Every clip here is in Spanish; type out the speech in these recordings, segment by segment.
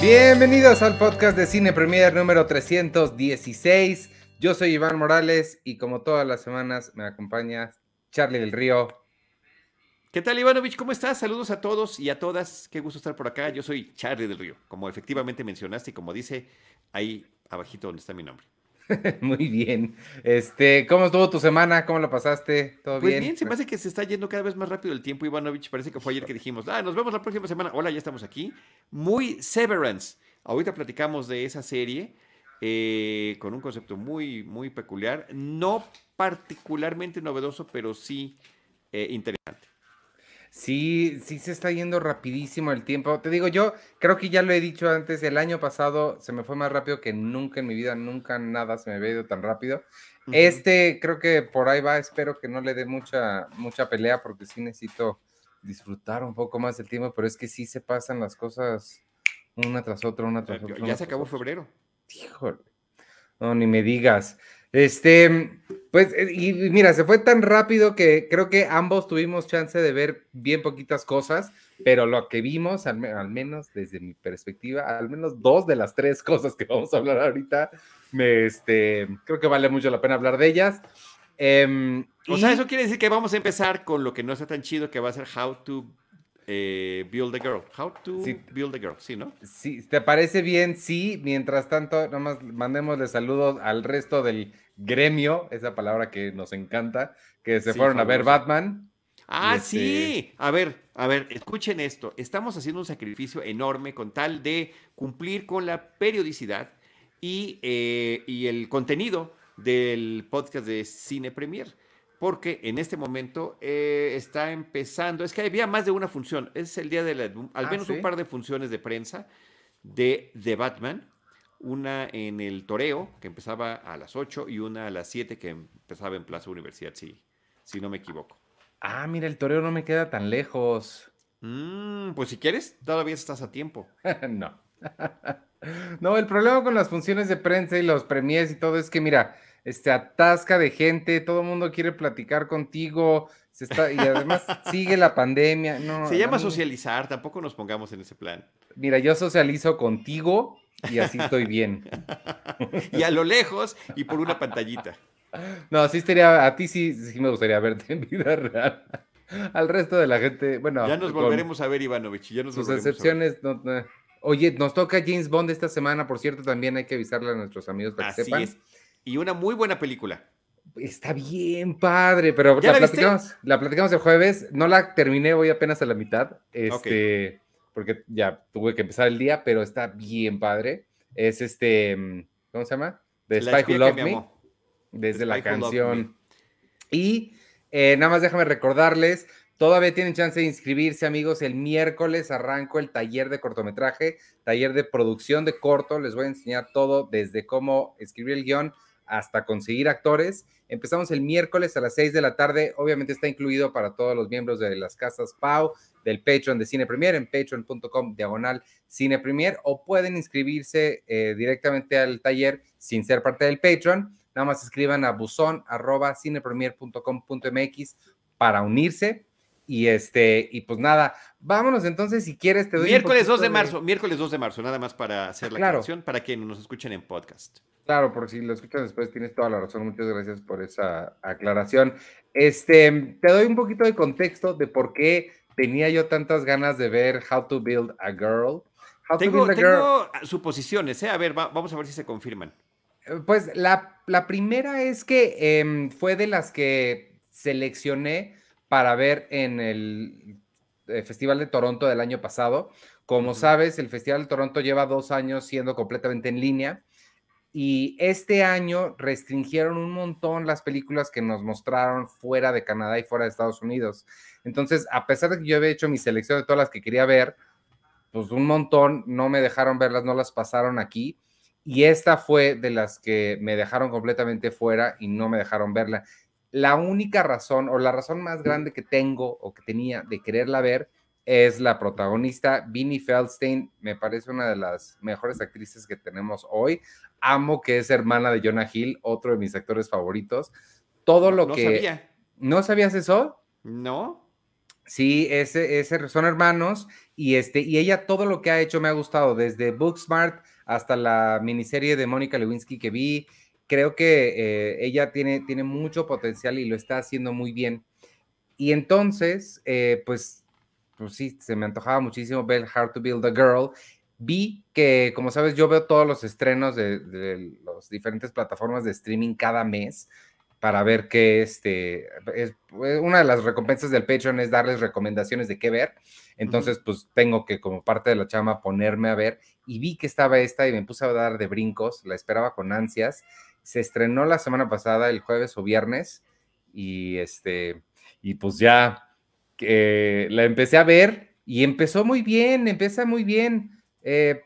Bienvenidos al podcast de Cine Premier número 316. Yo soy Iván Morales y como todas las semanas me acompaña Charlie del Río. ¿Qué tal, Ivanovich? ¿Cómo estás? Saludos a todos y a todas. Qué gusto estar por acá. Yo soy Charlie del Río, como efectivamente mencionaste y como dice ahí abajito donde está mi nombre. Muy bien. Este, ¿cómo estuvo tu semana? ¿Cómo lo pasaste? ¿Todo pues bien? bien, se me hace que se está yendo cada vez más rápido el tiempo, Ivanovich. Parece que fue ayer que dijimos, ah, nos vemos la próxima semana. Hola, ya estamos aquí. Muy Severance. Ahorita platicamos de esa serie eh, con un concepto muy, muy peculiar, no particularmente novedoso, pero sí eh, interesante. Sí, sí se está yendo rapidísimo el tiempo. Te digo, yo creo que ya lo he dicho antes, el año pasado se me fue más rápido que nunca en mi vida, nunca nada se me había ido tan rápido. Este creo que por ahí va, espero que no le dé mucha, mucha pelea porque sí necesito disfrutar un poco más del tiempo, pero es que sí se pasan las cosas una tras otra, una tras otra. Ya se acabó febrero. Híjole. No, ni me digas. Este, pues, eh, y mira, se fue tan rápido que creo que ambos tuvimos chance de ver bien poquitas cosas, pero lo que vimos, al, menos desde mi perspectiva, al menos dos de las tres cosas que vamos a hablar ahorita, me, este, creo que vale mucho la pena hablar de ellas. Em, o sea, eso quiere decir que vamos a empezar con lo que no está tan chido, que va a ser How to eh, build a Girl. How to Build a Girl, ¿sí, no? Sí, ¿te parece bien? Sí. Mientras tanto, nomás mandémosle saludos al resto del gremio, esa palabra que nos encanta, que se fueron a ver Batman. Ah, este sí. A ver, a ver, escuchen esto. Estamos haciendo un sacrificio enorme con tal de cumplir con la periodicidad y, eh, y el contenido del podcast de Cine Premier porque en este momento eh, está empezando, es que había más de una función, es el día de la, al ah, menos un par de funciones de prensa de The Batman, una en el Toreo, que empezaba a las 8, y una a las 7, que empezaba en Plaza Universidad, si, si no me equivoco. Ah, mira, el Toreo no me queda tan lejos. Mm, pues si quieres, todavía estás a tiempo. no. no, el problema con las funciones de prensa y los premiers y todo es que, mira, este, atasca de gente, todo el mundo quiere platicar contigo, se está, y además sigue la pandemia. No, se llama socializar, tampoco nos pongamos en ese plan. Mira, yo socializo contigo y así estoy bien. y a lo lejos y por una pantallita. No, sí estaría, a ti sí, sí me gustaría verte en vida real. Al resto de la gente, bueno. Ya nos volveremos a ver, Ivanovich. Ya nos sus excepciones, no, Oye, nos toca James Bond esta semana, por cierto, también hay que avisarle a nuestros amigos para que sepan. Es y una muy buena película. Está bien padre, pero la, platicamos, la platicamos el jueves. No la terminé, voy apenas a la mitad. Este, porque ya tuve que empezar el día, pero está bien padre. Es este, mm, ¿cómo se llama? The Spy Who Loved Me. Desde la canción. Y eh, nada más déjame recordarles, todavía tienen chance de inscribirse, amigos. El miércoles arranco el taller de cortometraje, taller de producción de corto. Les voy a enseñar todo desde cómo escribir el guion hasta conseguir actores. Empezamos el miércoles a las 6 de la tarde. Obviamente está incluido para todos los miembros de las casas PAU, del Patreon de Cine Premier, en patreon.com diagonal Cine Premier, o pueden inscribirse eh, directamente al taller sin ser parte del Patreon. Nada más escriban a buzón arroba cinepremier.com.mx para unirse. Y este, y pues nada, vámonos entonces, si quieres, te doy. Miércoles 2 de marzo, miércoles 2 de marzo, nada más para hacer la claro. para que nos escuchen en podcast. Claro, por si lo escuchas después, tienes toda la razón. Muchas gracias por esa aclaración. Este, te doy un poquito de contexto de por qué tenía yo tantas ganas de ver How to Build a Girl. tengo, tengo suposiciones, ¿eh? A ver, vamos a ver si se confirman. Eh, pues la, la primera es que em, fue de las que seleccioné para ver en el eh, Festival de Toronto del año pasado. Como sabes, el Festival de Toronto lleva dos años siendo completamente en línea y este año restringieron un montón las películas que nos mostraron fuera de Canadá y fuera de Estados Unidos. Entonces, a pesar de que yo había hecho mi selección de todas las que quería ver, pues un montón no me dejaron verlas, no las pasaron aquí. Y esta fue de las que me dejaron completamente fuera y no me dejaron verla. La única razón o la razón más grande que tengo o que tenía de quererla ver es la protagonista, Vinnie Feldstein, me parece una de las mejores actrices que tenemos hoy. Amo que es hermana de Jonah Hill, otro de mis actores favoritos. Todo lo no que... Sabía. ¿No sabías eso? No. Sí, ese, ese, son hermanos y, este, y ella todo lo que ha hecho me ha gustado, desde Booksmart hasta la miniserie de Mónica Lewinsky que vi. Creo que eh, ella tiene, tiene mucho potencial y lo está haciendo muy bien. Y entonces, eh, pues, pues sí, se me antojaba muchísimo ver How to Build a Girl. Vi que, como sabes, yo veo todos los estrenos de, de las diferentes plataformas de streaming cada mes para ver qué este es pues, una de las recompensas del Patreon es darles recomendaciones de qué ver. Entonces, pues tengo que como parte de la chama ponerme a ver y vi que estaba esta y me puse a dar de brincos, la esperaba con ansias. Se estrenó la semana pasada, el jueves o viernes y este y pues ya eh, la empecé a ver y empezó muy bien, empieza muy bien. Eh,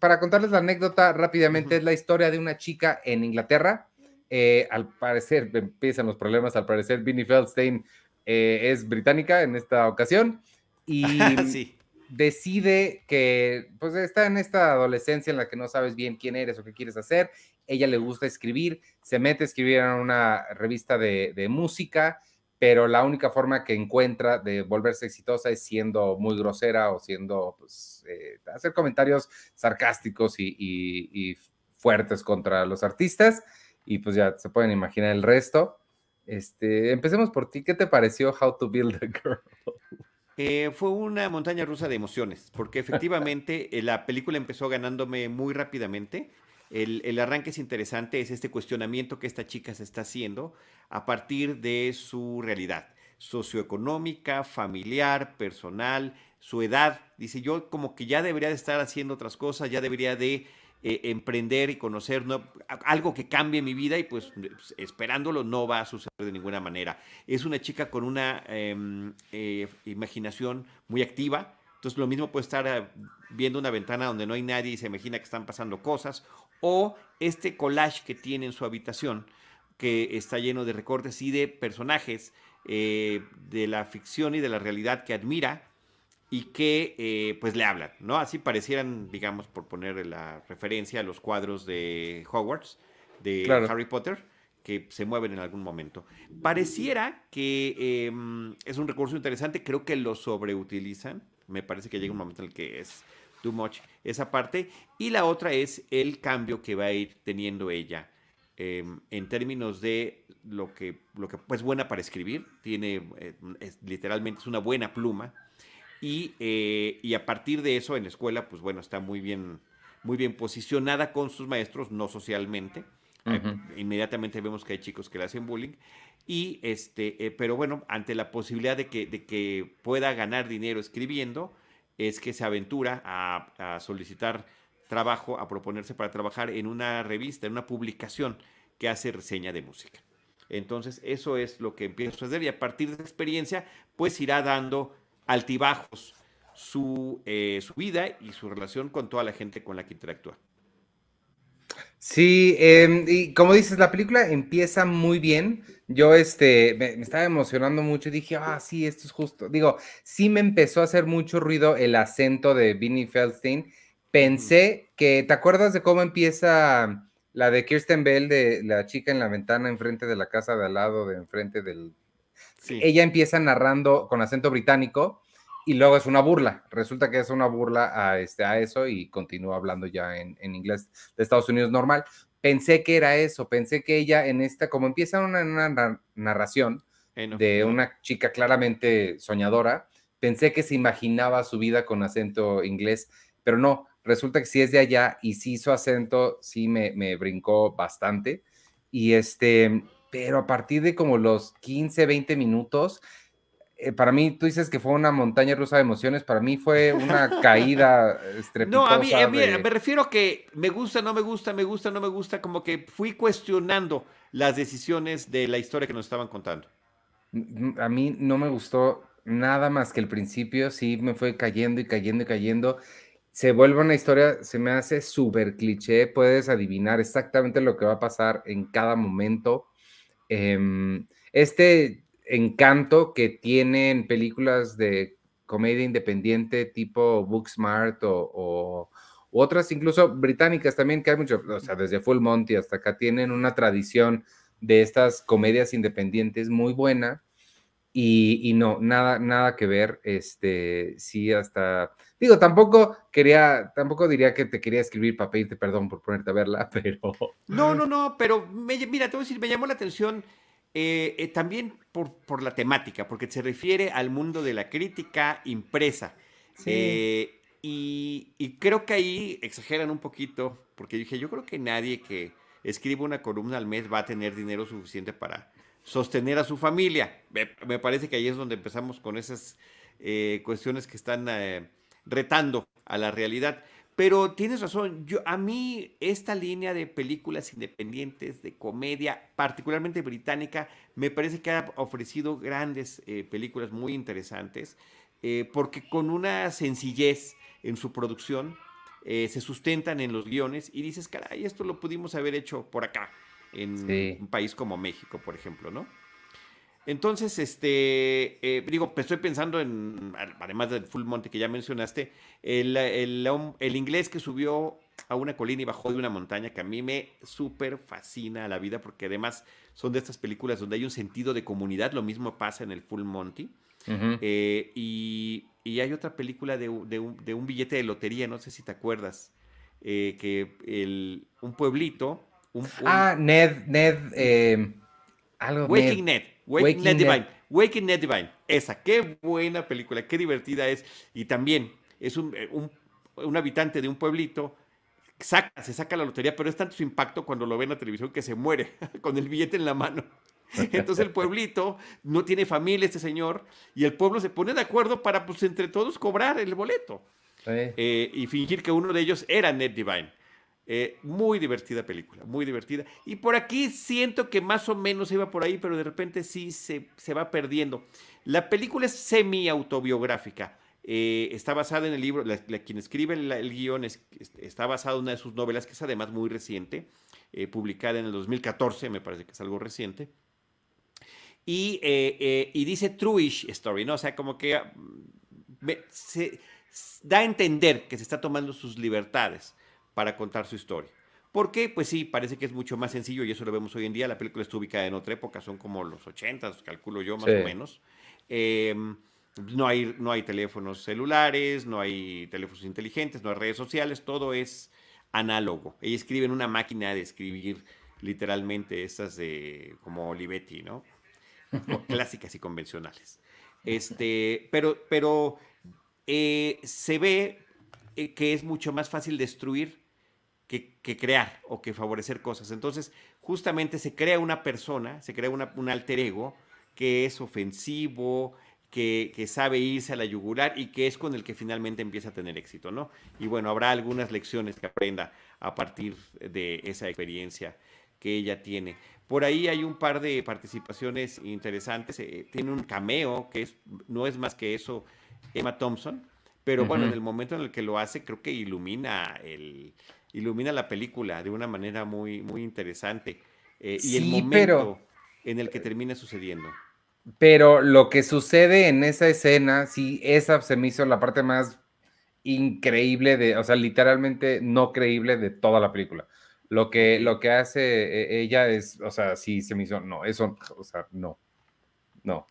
para contarles la anécdota rápidamente, es la historia de una chica en Inglaterra. Eh, al parecer, empiezan los problemas, al parecer Vinnie Feldstein eh, es británica en esta ocasión y decide que pues está en esta adolescencia en la que no sabes bien quién eres o qué quieres hacer, ella le gusta escribir, se mete a escribir en una revista de, música, pero la única forma que encuentra de volverse exitosa es siendo muy grosera o siendo, pues, eh, hacer comentarios sarcásticos y fuertes contra los artistas y pues ya se pueden imaginar el resto. Este, empecemos por ti. ¿Qué te pareció How to Build a Girl? Eh, fue una montaña rusa de emociones, porque efectivamente eh, la película empezó ganándome muy rápidamente. El, el, arranque es interesante, es este cuestionamiento que esta chica se está haciendo a partir de su realidad socioeconómica, familiar, personal, su edad. Dice, yo como que ya debería de estar haciendo otras cosas, ya debería de eh, emprender y conocer algo que cambie mi vida y pues esperándolo no va a suceder de ninguna manera. Es una chica con una em, eh, imaginación muy activa, entonces lo mismo puede estar eh, viendo una ventana donde no hay nadie y se imagina que están pasando cosas, o este collage que tiene en su habitación, que está lleno de recortes y de personajes de la ficción y de la realidad que admira y que eh, pues le hablan, ¿no? Así parecieran, digamos, por poner la referencia a los cuadros de Hogwarts, de Harry Potter, que se mueven en algún momento. Pareciera que em, es un recurso interesante, creo que lo sobreutilizan, me parece que llega un momento en el que es too much esa parte, y la otra es el cambio que va a ir teniendo ella. Em, en términos de lo que, lo que pues buena para escribir, tiene, eh, literalmente es una buena pluma, eh, y, a partir de eso en la escuela, pues bueno, está muy bien, muy bien posicionada con sus maestros, no socialmente. Eh, inmediatamente vemos que hay chicos que le hacen bullying. Y este, eh, pero bueno, ante la posibilidad de que, de que pueda ganar dinero escribiendo, es que se aventura a, solicitar trabajo, a proponerse para trabajar en una revista, en una publicación que hace reseña de música. Entonces, eso es lo que empieza a suceder y a partir de esa experiencia, pues irá dando altibajos su, eh, su vida y su relación con toda la gente con la que interactúa. Sí, em, y como dices, la película empieza muy bien. Yo este, me, estaba emocionando mucho y dije, ah, sí, esto es justo. Digo, sí me empezó a hacer mucho ruido el acento de Vinnie Feldstein. Pensé que, ¿te acuerdas de cómo empieza la de Kirsten Bell, de la chica en la ventana enfrente de la casa de al lado, de enfrente del ella empieza narrando con acento británico y luego es una burla. Resulta que es una burla a, este, a eso y continúa hablando ya en, inglés de Estados Unidos normal. Pensé que era eso, pensé que ella en esta, como empieza una, narración de una chica claramente soñadora, pensé que se imaginaba su vida con acento inglés, pero no, resulta que sí es de allá y sí su acento sí me, me brincó bastante. Y este, pero a partir de como los 15, 20 minutos, eh, para mí, tú dices que fue una montaña rusa de emociones, para mí fue una caída estrepitosa. No, a mí, a mí me refiero a que me gusta, no me gusta, me gusta, no me gusta, como que fui cuestionando las decisiones de la historia que nos estaban contando. A mí no me gustó nada más que el principio, sí me fue cayendo y cayendo y cayendo se vuelve una historia, se me hace súper cliché, puedes adivinar exactamente lo que va a pasar en cada momento. Em, este encanto que tienen películas de comedia independiente tipo Booksmart o, o otras incluso británicas también, que hay mucho, o sea, desde Full Monty hasta acá tienen una tradición de estas comedias independientes muy buena. Y, no, nada, nada que ver. Este, sí, hasta. Digo, tampoco quería, tampoco diría que te quería escribir para pedirte perdón por ponerte a verla, pero. No, no, no, pero mira, te voy a decir, me llamó la atención eh, eh, también por, por, la temática, porque se refiere al mundo de la crítica impresa. Eh, y, y, creo que ahí exageran un poquito, porque dije, yo creo que nadie que escriba una columna al mes va a tener dinero suficiente para sostener a su familia. Me, parece que ahí es donde empezamos con esas cuestiones que están retando a la realidad. Pero tienes razón, yo, a mí esta línea de películas independientes, de comedia, particularmente británica, me parece que ha ofrecido grandes eh, películas muy interesantes, porque con una sencillez en su producción, se sustentan en los guiones y dices, caray, esto lo pudimos haber hecho por acá en un país como México, por ejemplo, ¿no? Entonces, este, eh, digo, estoy pensando en, además del Full Monte que ya mencionaste, el, el, inglés que subió a una colina y bajó de una montaña, que a mí me súper fascina la vida, porque además son de estas películas donde hay un sentido de comunidad, lo mismo pasa en el Full Monty. Eh, y, hay otra película de, de, un, billete de lotería, no sé si te acuerdas, eh, que el, un pueblito Ah, Ned, Ned, eh, algo Waking Ned. Waking, Ned, Divine. Waking Ned Divine. Esa, qué buena película, qué divertida es. Y también es un, eh, un, habitante de un pueblito saca, se saca la lotería, pero es tanto su impacto cuando lo ve en la televisión que se muere con el billete en la mano. Entonces el pueblito no tiene familia este señor y el pueblo se pone de acuerdo para pues entre todos cobrar el boleto eh, y fingir que uno de ellos era Ned Divine. Eh, muy divertida película, muy divertida. Y por aquí siento que más o menos iba por ahí, pero de repente sí se, va perdiendo. La película es semi-autobiográfica. Eh, está basada en el libro, quien escribe el, guion está basada en una de sus novelas, que es además muy reciente, eh, publicada en el 2014, me parece que es algo reciente. Y, dice Truish Story, ¿no? O sea, como que mm, se da a entender que se está tomando sus libertades para contar su historia. ¿Por qué? Pues sí, parece que es mucho más sencillo y eso lo vemos hoy en día. La película está ubicada en otra época, son como los 80, calculo yo más o menos. Em, no, hay, no hay teléfonos celulares, no hay teléfonos inteligentes, no hay redes sociales, todo es análogo. Ella escribe en una máquina de escribir literalmente esas de como Olivetti, ¿no? clásicas y convencionales. Este, pero pero eh, se ve eh, que es mucho más fácil destruir que, crear o que favorecer cosas. Entonces, justamente se crea una persona, se crea un alter ego que es ofensivo, que, sabe irse a la yugular y que es con el que finalmente empieza a tener éxito, ¿no? Y bueno, habrá algunas lecciones que aprenda a partir de esa experiencia que ella tiene. Por ahí hay un par de participaciones interesantes. Eh, tiene un cameo que es, no es más que eso, Emma Thompson, pero bueno, en el momento en el que lo hace, creo que ilumina el, ilumina la película de una manera muy, muy interesante. Eh, y el momento en el que termina sucediendo. Pero lo que sucede en esa escena, sí, esa se me hizo la parte más increíble de, o sea, literalmente no creíble de toda la película. Lo que, lo que hace eh, ella es, o sea, sí se me hizo, no, eso, o sea, no. No.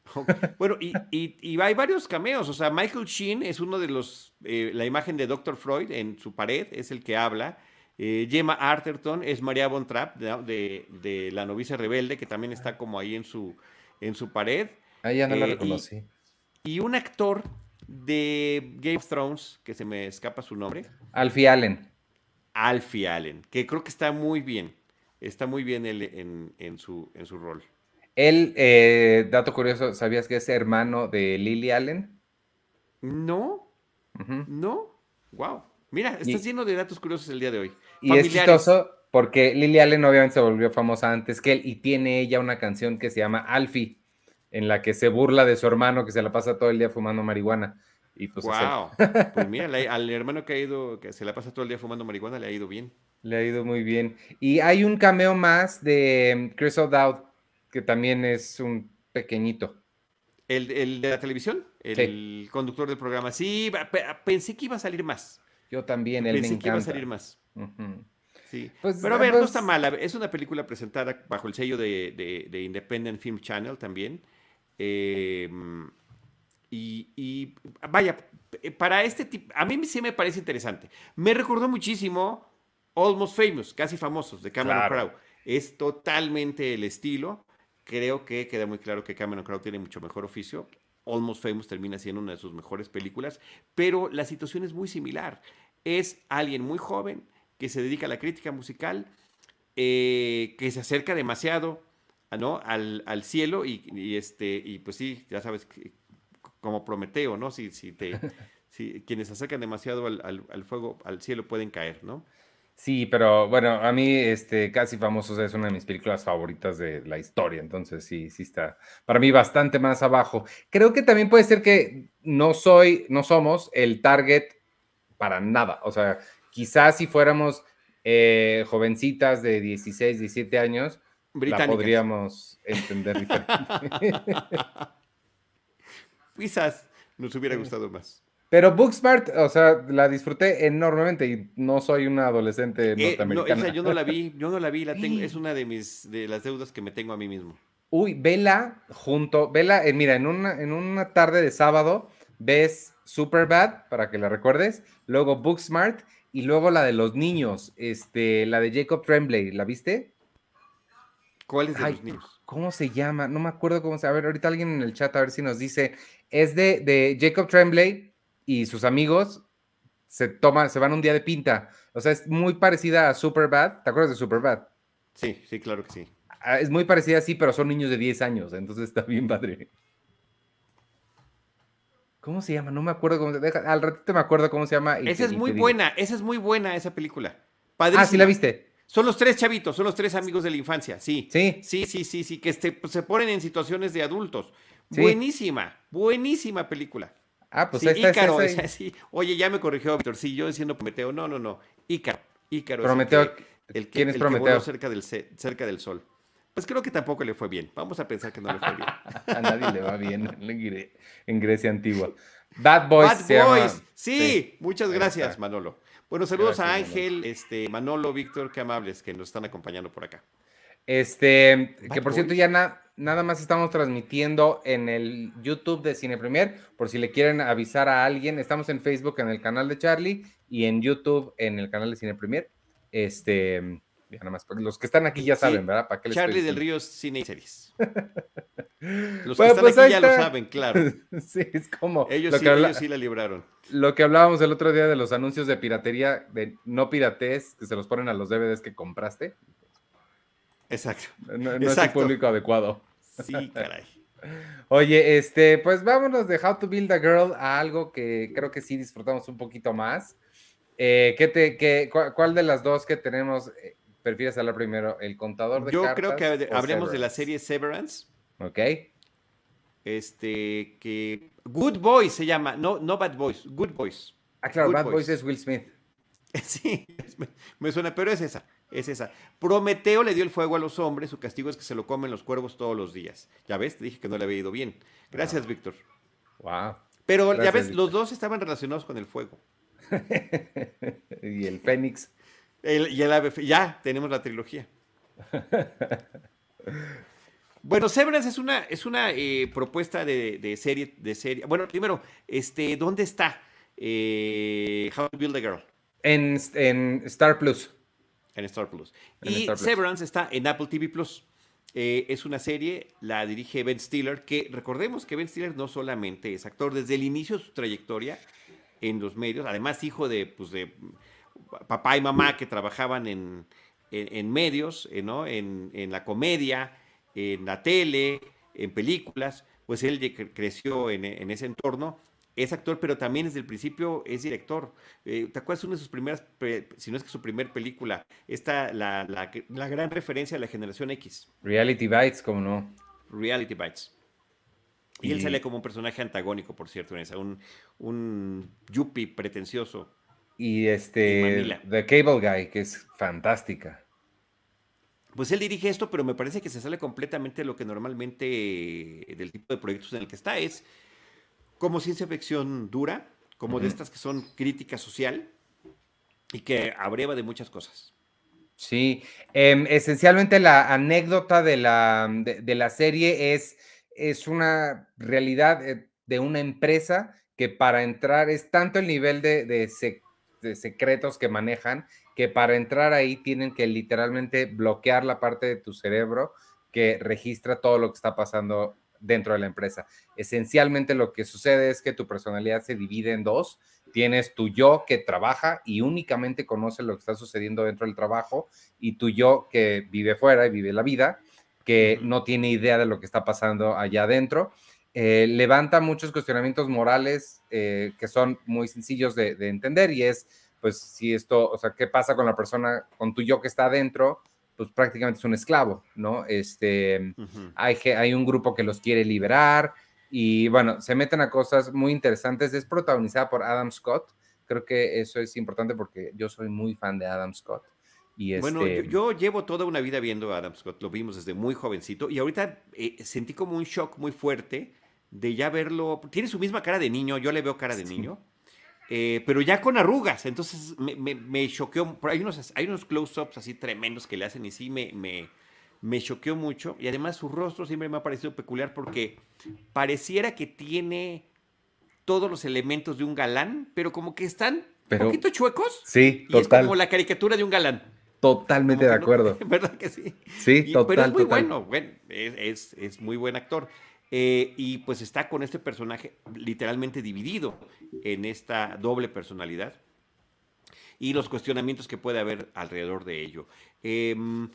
Bueno, y, y, hay varios cameos. O sea, Michael Sheen es uno de los. Eh, la imagen de Dr. Freud en su pared es el que habla. Eh, Gemma Arterton es María Von Trapp de, La novicia rebelde, que también está como ahí en su, en su pared. Ahí ya no la eh, reconocí. Y, un actor de Game of Thrones, que se me escapa su nombre. Alfie Allen. Alfie Allen, que creo que está muy bien. Está muy bien él en, su, en su rol. Él, eh, dato curioso, ¿sabías que es hermano de Lily Allen? No, no, wow. Mira, estás lleno de datos curiosos el día de hoy. Y es chistoso porque Lily Allen obviamente se volvió famosa antes que él y tiene ella una canción que se llama Alfie, en la que se burla de su hermano que se la pasa todo el día fumando marihuana. Y pues, wow. pues mira, al hermano que ha ido, que se la pasa todo el día fumando marihuana, le ha ido bien. Le ha ido muy bien. Y hay un cameo más de Chris O'Dowd que también es un pequeñito. ¿El, de la televisión? El, conductor del programa. Sí, pensé que iba a salir más. Yo también, él pensé que iba a salir más. Sí. Pues, Pero a ver, no pues está mala. Es una película presentada bajo el sello de, Independent Film Channel también. Em, y, vaya, para este tipo, a mí sí me parece interesante. Me recordó muchísimo Almost Famous, casi famosos, de Cameron Crowe. Es totalmente el estilo. Creo que queda muy claro que Cameron Crowe tiene mucho mejor oficio. Almost Famous termina siendo una de sus mejores películas, pero la situación es muy similar. Es alguien muy joven que se dedica a la crítica musical, eh, que se acerca demasiado ¿no? al, cielo y, este, y pues sí, ya sabes, como Prometeo, ¿no? Si, si te, si, quienes se acercan demasiado al, al, fuego, al cielo pueden caer, ¿no? Sí, pero bueno, a mí este Casi Famosos es una de mis películas favoritas de la historia, entonces sí, sí está para mí bastante más abajo. Creo que también puede ser que no soy, no somos el target para nada, o sea, quizás si fuéramos eh, jovencitas de 16, 17 años, la podríamos entender diferente. Quizás nos hubiera gustado más. Pero Booksmart, o sea, la disfruté enormemente y no soy una adolescente eh, norteamericana. yo no la vi, yo no la vi, la tengo, es una de mis de las deudas que me tengo a mí mismo. Uy, vela junto, vela, eh, mira, en una, en una tarde de sábado ves Superbad, para que la recuerdes, luego Booksmart y luego la de los niños, este, la de Jacob Tremblay, ¿la viste? ¿Cuál es de los niños? ¿Cómo se llama? No me acuerdo cómo se llama. A ver, ahorita alguien en el chat a ver si nos dice. Es de, de Jacob Tremblay y sus amigos se toman, se van un día de pinta. O sea, es muy parecida a Superbad. ¿Te acuerdas de Superbad? Sí, sí, claro que sí. Ah, es muy parecida así, pero son niños de 10 años, entonces está bien padre. ¿Cómo se llama? No me acuerdo cómo se deja. Al ratito me acuerdo cómo se llama. esa es muy buena, esa es muy buena esa película. Ah, sí la viste. Son los tres chavitos, son los tres amigos de la infancia, sí. Sí. Sí, sí, sí, sí, que este, pues, se ponen en situaciones de adultos. Buenísima, buenísima película. Ah, pues sí, Ícaro, sí. Oye, ya me corrigió Víctor. Sí, yo diciendo Prometeo. No, no, no. Ícaro. Ícaro. Prometeo. El ¿Quién es Prometeo? cerca, del, cerca del sol. Pues creo que tampoco le fue bien. Vamos a pensar que no le fue bien. a nadie le va bien en Grecia antigua. Bad Boys. Bad Boys. Sí, muchas gracias, Manolo. Bueno, saludos a Ángel, este, Manolo, Víctor, qué amables que nos están acompañando por acá. Este, que por cierto, ya nada más estamos transmitiendo en el YouTube de Cine Premier, por si le quieren avisar a alguien. Estamos en Facebook en el canal de Charlie y en YouTube en el canal de Cine Premier. Este, ya nada más, los que están aquí ya saben, ¿verdad? ¿Para qué Charlie del Río Cine y Series. Los que están pues aquí ya lo saben, claro. sí, es como. Ellos, sí, ellos sí la libraron. Lo que hablábamos el otro día de los anuncios de piratería, de no piratees, que se los ponen a los DVDs que compraste. Exacto. No, es el público adecuado. Sí, caray. Oye, este, pues vámonos de How to Build a Girl a algo que creo que sí disfrutamos un poquito más. Eh, ¿qué te, qué, cuál, de las dos que tenemos eh, prefieres hablar primero? ¿El contador de Yo creo que hablemos de la serie Severance. Ok. Este, que Good Boys se llama, no, no Bad Boys, Good Boys. Ah, claro, Bad Boys es Will Smith. Sí, me suena, pero es esa es esa. Prometeo le dio el fuego a los hombres, su castigo es que se lo comen los cuervos todos los días. Ya ves, te dije que no le había ido bien. Gracias, Víctor. Wow. Pero ya ves, los dos estaban relacionados con el fuego. y el Fénix. y el ave, ya tenemos la trilogía. Bueno, Severance es una, es una eh, propuesta de, serie, de serie. Bueno, primero, este, ¿dónde está eh, How to Build a Girl? En, en Star Plus. En Star Plus. y Severance está en Apple TV Plus. Eh, es una serie, la dirige Ben Stiller, que recordemos que Ben Stiller no solamente es actor, desde el inicio de su trayectoria en los medios, además hijo de, pues, de papá y mamá que trabajaban en, medios, eh, ¿no? en, la comedia, en la tele, en películas, pues él creció en, en ese entorno es actor, pero también desde el principio es director. Eh, ¿Te acuerdas una de sus primeras, si no es que su primer película? Esta, la, la, gran referencia a la generación X. Reality Bites, ¿cómo no? Reality Bites. Y, él sale como un personaje antagónico, por cierto, en esa, un, un yuppie pretencioso. Y este, The Cable Guy, que es fantástica. Pues él dirige esto, pero me parece que se sale completamente de lo que normalmente, del tipo de proyectos en el que está. Es como ciencia ficción dura, como de estas que son crítica social y que abreva de muchas cosas. Sí, em, esencialmente la anécdota de la, de, la serie es es una realidad eh, de una empresa que para entrar es tanto el nivel de, de secretos que manejan que para entrar ahí tienen que literalmente bloquear la parte de tu cerebro que registra todo lo que está pasando dentro de la empresa. Esencialmente lo que sucede es que tu personalidad se divide en dos. Tienes tu yo que trabaja y únicamente conoce lo que está sucediendo dentro del trabajo y tu yo que vive fuera y vive la vida, que no tiene idea de lo que está pasando allá adentro. Eh, levanta muchos cuestionamientos morales eh, que son muy sencillos de, de entender y es, pues, si esto, o sea, ¿qué pasa con la persona, con tu yo que está adentro? Pues prácticamente es un esclavo, ¿no? Este, hay, hay un grupo que los quiere liberar y bueno, se meten a cosas muy interesantes. Es protagonizada por Adam Scott. Creo que eso es importante porque yo soy muy fan de Adam Scott. Y Bueno, este yo, llevo toda una vida viendo a Adam Scott, lo vimos desde muy jovencito y ahorita eh, sentí como un shock muy fuerte de ya verlo. Tiene su misma cara de niño, yo le veo cara de niño. Eh, pero ya con arrugas. Entonces me, me, choqueó. Hay unos, hay unos close-ups así tremendos que le hacen y sí me, me, me choqueó mucho. Y además su rostro siempre me ha parecido peculiar porque pareciera que tiene todos los elementos de un galán, pero como que están un poquito chuecos. Sí, y es como la caricatura de un galán. Totalmente de acuerdo. ¿Verdad que sí? Sí, total, Pero es muy bueno, bueno es, es, muy buen actor. Eh, y pues está con este personaje literalmente dividido en esta doble personalidad y los cuestionamientos que puede haber alrededor de ello. Em,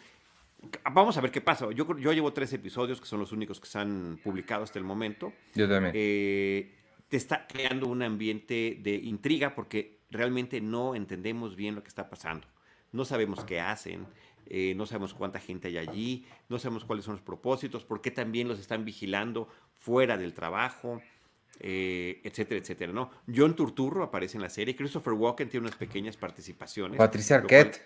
vamos a ver qué pasa. Yo, yo llevo tres episodios que son los únicos que se han publicado hasta el momento. Yo también. Eh, te está creando un ambiente de intriga porque realmente no entendemos bien lo que está pasando. No sabemos qué hacen. Eh, no sabemos cuánta gente hay allí, no sabemos cuáles son los propósitos, por qué también los están vigilando fuera del trabajo, eh, etcétera, etcétera, ¿no? John Turturro aparece en la serie, Christopher Walken tiene unas pequeñas participaciones. Patricia Arquette.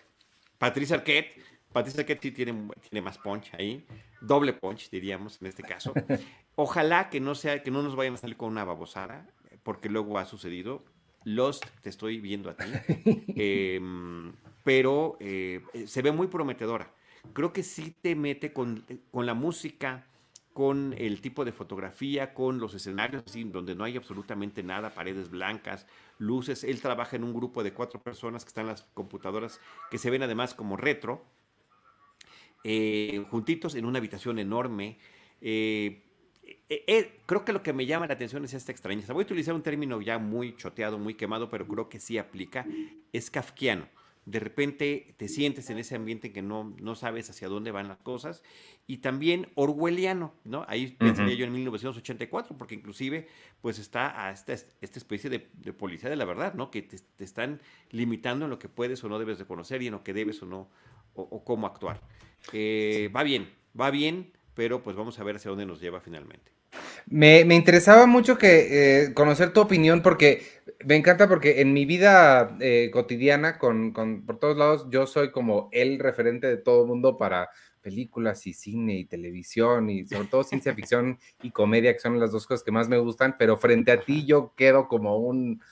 Patricia Arquette. Patricia Arquette sí tiene, tiene más punch ahí, doble punch diríamos en este caso. Ojalá que no sea, que no nos vayan a salir con una babosada, porque luego ha sucedido. Lost, te estoy viendo a ti. Em, pero eh, se ve muy prometedora. Creo que sí te mete con, la música, con el tipo de fotografía, con los escenarios, donde no hay absolutamente nada, paredes blancas, luces. Él trabaja en un grupo de cuatro personas que están las computadoras, que se ven además como retro, eh, juntitos en una habitación enorme. Eh, creo que lo que me llama la atención es esta extrañeza. Voy a utilizar un término ya muy choteado, muy quemado, pero creo que sí aplica. Es kafkiano de repente te sientes en ese ambiente en que no, no sabes hacia dónde van las cosas, y también orwelliano, ¿no? Ahí pensaría yo en 1984, porque inclusive pues está a esta, esta especie de, policía de la verdad, ¿no? Que te, están limitando en lo que puedes o no debes de conocer y en lo que debes o no, o, cómo actuar. Eh, va bien, va bien, pero pues vamos a ver hacia dónde nos lleva finalmente. Me, interesaba mucho que eh, conocer tu opinión porque me encanta porque en mi vida eh, cotidiana, con, por todos lados, yo soy como el referente de todo el mundo para películas y cine y televisión y sobre todo ciencia ficción y comedia, que son las dos cosas que más me gustan, pero frente a ti yo quedo como un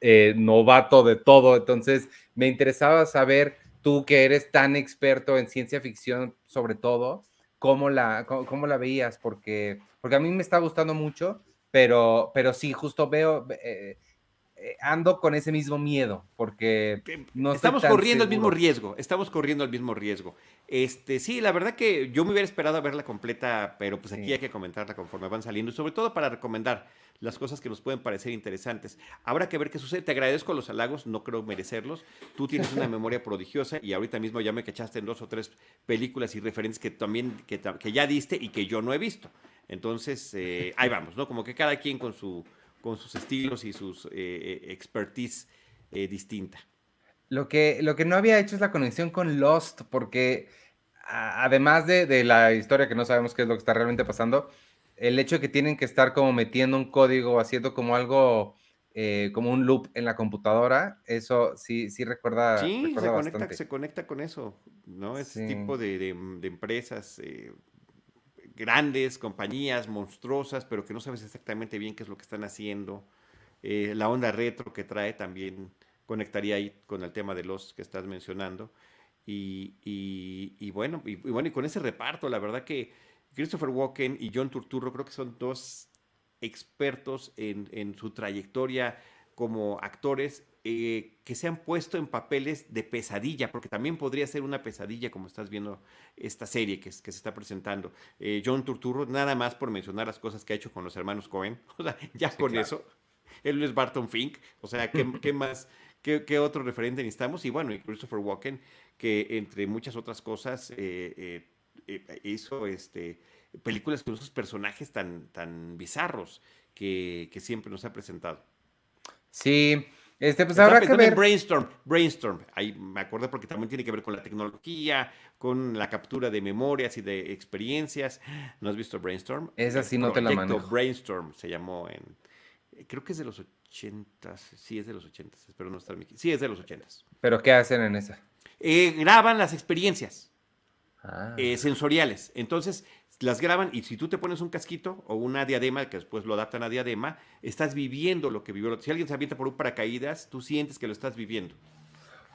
eh, novato de todo. Entonces, me interesaba saber, tú que eres tan experto en ciencia ficción sobre todo, cómo la, cómo, la veías, porque, porque a mí me está gustando mucho, pero, pero sí, justo veo, eh, ando con ese mismo miedo, porque no estamos corriendo el mismo riesgo, estamos corriendo el mismo riesgo. Este, sí, la verdad que yo me hubiera esperado a verla completa, pero pues aquí hay que comentarla conforme van saliendo, y sobre todo para recomendar las cosas que nos pueden parecer interesantes. Habrá que ver qué sucede. Te agradezco los halagos, no creo merecerlos. Tú tienes una memoria prodigiosa y ahorita mismo ya me cachaste en dos o tres películas y referentes que también que, ya diste y que yo no he visto. Entonces, eh, ahí vamos, ¿no? Como que cada quien con su con sus estilos y sus eh, eh, expertise eh, distinta. Lo que, lo que no había hecho es la conexión con Lost, porque además de, la historia que no sabemos qué es lo que está realmente pasando, el hecho de que tienen que estar como metiendo un código, haciendo como algo, como un loop en la computadora, eso sí, sí recuerda. Sí, se, conecta, se, conecta, con eso, ¿no? Ese tipo de, de, empresas grandes, compañías monstruosas, pero que no sabes exactamente bien qué es lo que están haciendo. Eh, la onda retro que trae también conectaría ahí con el tema de los que estás mencionando. Y, bueno, y, bueno, y con ese reparto, la verdad que Christopher Walken y John Turturro creo que son dos expertos en, su trayectoria como actores eh, que se han puesto en papeles de pesadilla, porque también podría ser una pesadilla como estás viendo esta serie que, que se está presentando. Eh, John Turturro, nada más por mencionar las cosas que ha hecho con los hermanos Cohen, o sea, ya con eso, él es Barton Fink, o sea, ¿qué, más, qué, otro referente necesitamos? Y bueno, y Christopher Walken, que entre muchas otras cosas eh, hizo este películas con esos personajes tan, tan bizarros que, siempre nos ha presentado. Sí, este, pues habrá que ver. Brainstorm, Brainstorm, ahí me acordé porque también tiene que ver con la tecnología, con la captura de memorias y de experiencias. ¿No has visto Brainstorm? Esa sí no te la mando. Brainstorm se llamó en, creo que es de los ochentas, sí es de los ochentas, espero no estar aquí. Sí, es de los ochentas. ¿Pero qué hacen en esa? Eh, graban las experiencias ah. eh, sensoriales. Entonces, las graban y si tú te pones un casquito o una diadema, que después lo adaptan a diadema, estás viviendo lo que vivió. Si alguien se avienta por un paracaídas, tú sientes que lo estás viviendo.